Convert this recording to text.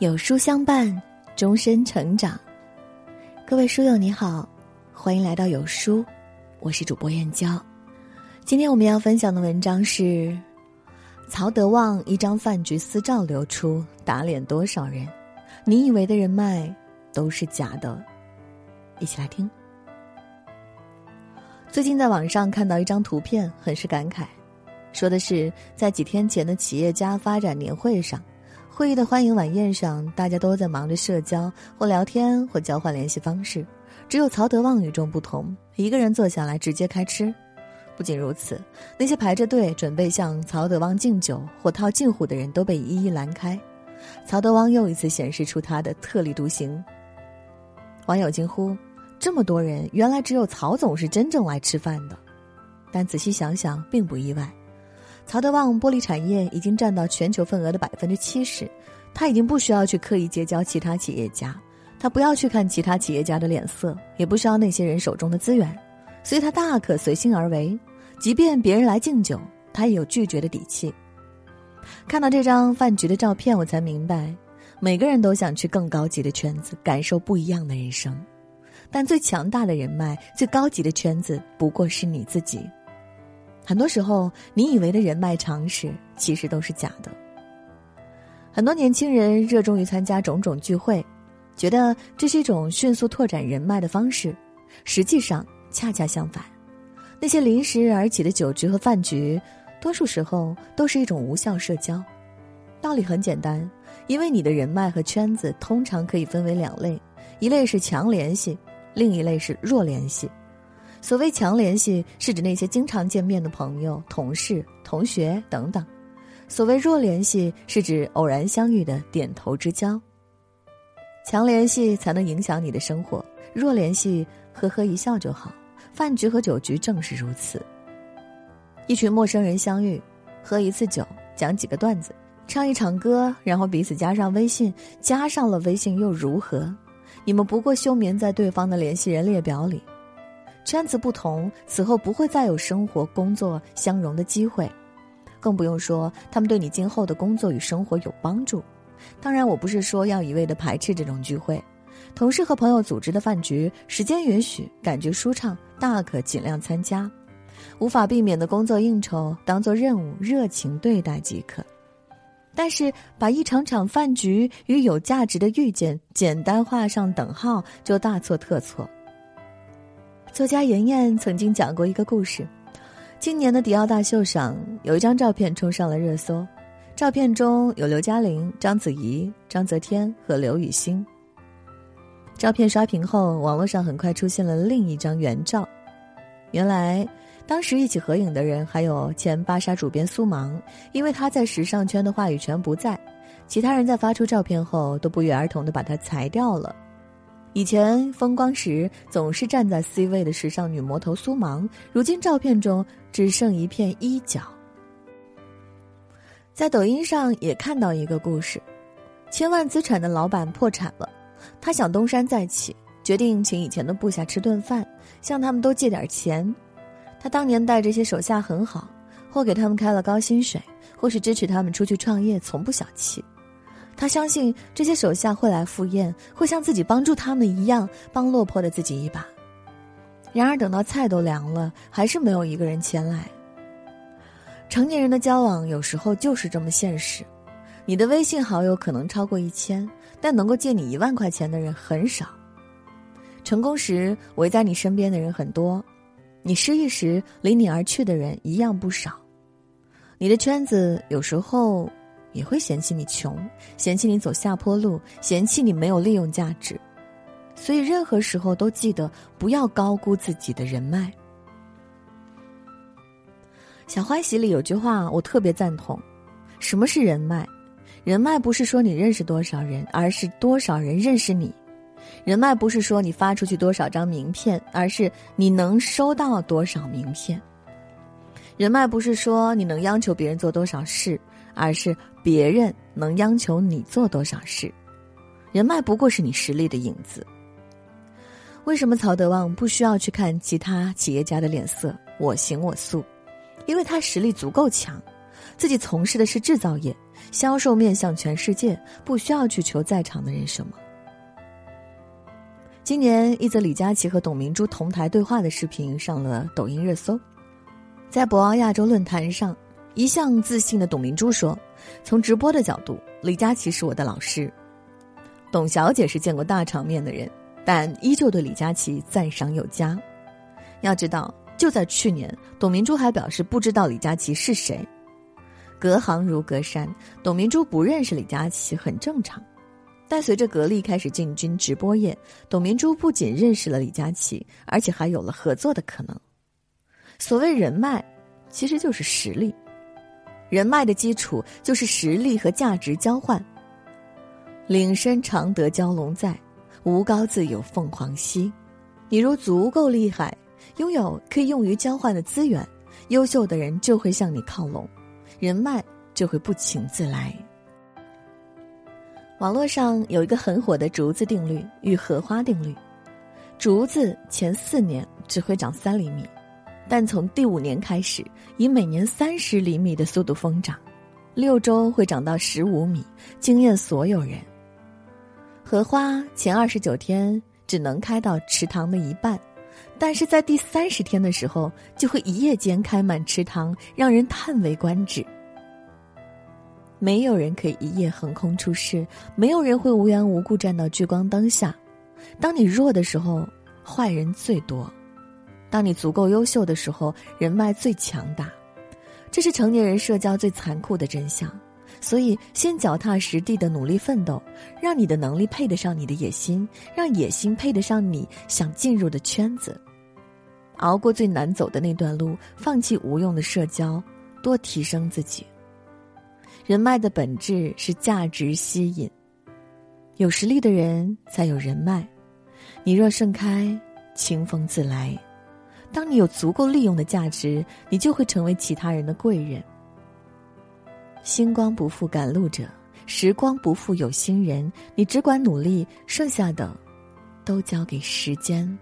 有书相伴，终身成长。各位书友你好，欢迎来到有书，我是主播燕娇。今天我们要分享的文章是曹德旺一张饭局私照流出，打脸多少人？你以为的人脉都是假的。一起来听。最近在网上看到一张图片，很是感慨，说的是在几天前的企业家发展年会上。会议的欢迎晚宴上，大家都在忙着社交或聊天或交换联系方式，只有曹德旺与众不同，一个人坐下来直接开吃。不仅如此，那些排着队准备向曹德旺敬酒或套近乎的人都被一一拦开。曹德旺又一次显示出他的特立独行。网友惊呼：“这么多人，原来只有曹总是真正来吃饭的。”但仔细想想，并不意外。曹德旺玻璃产业已经占到全球份额的百分之七十，他已经不需要去刻意结交其他企业家，他不要去看其他企业家的脸色，也不需要那些人手中的资源，所以他大可随心而为。即便别人来敬酒，他也有拒绝的底气。看到这张饭局的照片，我才明白，每个人都想去更高级的圈子，感受不一样的人生，但最强大的人脉、最高级的圈子，不过是你自己。很多时候，你以为的人脉常识，其实都是假的。很多年轻人热衷于参加种种聚会，觉得这是一种迅速拓展人脉的方式，实际上恰恰相反。那些临时而起的酒局和饭局，多数时候都是一种无效社交。道理很简单，因为你的人脉和圈子通常可以分为两类：一类是强联系，另一类是弱联系。所谓强联系，是指那些经常见面的朋友、同事、同学等等；所谓弱联系，是指偶然相遇的点头之交。强联系才能影响你的生活，弱联系呵呵一笑就好。饭局和酒局正是如此。一群陌生人相遇，喝一次酒，讲几个段子，唱一场歌，然后彼此加上微信，加上了微信又如何？你们不过休眠在对方的联系人列表里。圈子不同，此后不会再有生活、工作相融的机会，更不用说他们对你今后的工作与生活有帮助。当然，我不是说要一味的排斥这种聚会，同事和朋友组织的饭局，时间允许，感觉舒畅，大可尽量参加。无法避免的工作应酬，当做任务，热情对待即可。但是，把一场场饭局与有价值的遇见简单画上等号，就大错特错。作家妍妍曾经讲过一个故事：今年的迪奥大秀上，有一张照片冲上了热搜。照片中有刘嘉玲、章子怡、章泽天和刘雨昕。照片刷屏后，网络上很快出现了另一张原照。原来，当时一起合影的人还有前芭莎主编苏芒，因为他在时尚圈的话语权不在，其他人在发出照片后都不约而同的把他裁掉了。以前风光时总是站在 C 位的时尚女魔头苏芒，如今照片中只剩一片衣角。在抖音上也看到一个故事：千万资产的老板破产了，他想东山再起，决定请以前的部下吃顿饭，向他们都借点钱。他当年带这些手下很好，或给他们开了高薪水，或是支持他们出去创业，从不小气。他相信这些手下会来赴宴，会像自己帮助他们一样帮落魄的自己一把。然而等到菜都凉了，还是没有一个人前来。成年人的交往有时候就是这么现实，你的微信好友可能超过一千，但能够借你一万块钱的人很少。成功时围在你身边的人很多，你失意时离你而去的人一样不少。你的圈子有时候。也会嫌弃你穷，嫌弃你走下坡路，嫌弃你没有利用价值，所以任何时候都记得不要高估自己的人脉。小欢喜里有句话我特别赞同：什么是人脉？人脉不是说你认识多少人，而是多少人认识你；人脉不是说你发出去多少张名片，而是你能收到多少名片；人脉不是说你能央求别人做多少事。而是别人能央求你做多少事，人脉不过是你实力的影子。为什么曹德旺不需要去看其他企业家的脸色，我行我素？因为他实力足够强，自己从事的是制造业，销售面向全世界，不需要去求在场的人什么。今年，一则李佳琦和董明珠同台对话的视频上了抖音热搜。在博鳌亚洲论坛上，一向自信的董明珠说：“从直播的角度，李佳琦是我的老师。董小姐是见过大场面的人，但依旧对李佳琦赞赏有加。要知道，就在去年，董明珠还表示不知道李佳琦是谁。隔行如隔山，董明珠不认识李佳琦很正常。”但随着格力开始进军直播业，董明珠不仅认识了李佳琦，而且还有了合作的可能。所谓人脉，其实就是实力。人脉的基础就是实力和价值交换。岭深常得蛟龙在，无高自有凤凰栖。你若足够厉害，拥有可以用于交换的资源，优秀的人就会向你靠拢，人脉就会不请自来。网络上有一个很火的竹子定律与荷花定律，竹子前四年只会长三厘米，但从第五年开始，以每年三十厘米的速度疯长，六周会长到十五米，惊艳所有人。荷花前二十九天只能开到池塘的一半，但是在第三十天的时候，就会一夜间开满池塘，让人叹为观止。没有人可以一夜横空出世，没有人会无缘无故站到聚光灯下。当你弱的时候，坏人最多；当你足够优秀的时候，人脉最强大。这是成年人社交最残酷的真相。所以，先脚踏实地的努力奋斗，让你的能力配得上你的野心，让野心配得上你想进入的圈子。熬过最难走的那段路，放弃无用的社交，多提升自己。人脉的本质是价值吸引，有实力的人才有人脉。你若盛开，清风自来。当你有足够利用的价值，你就会成为其他人的贵人。星光不负赶路者，时光不负有心人。你只管努力，剩下的都交给时间。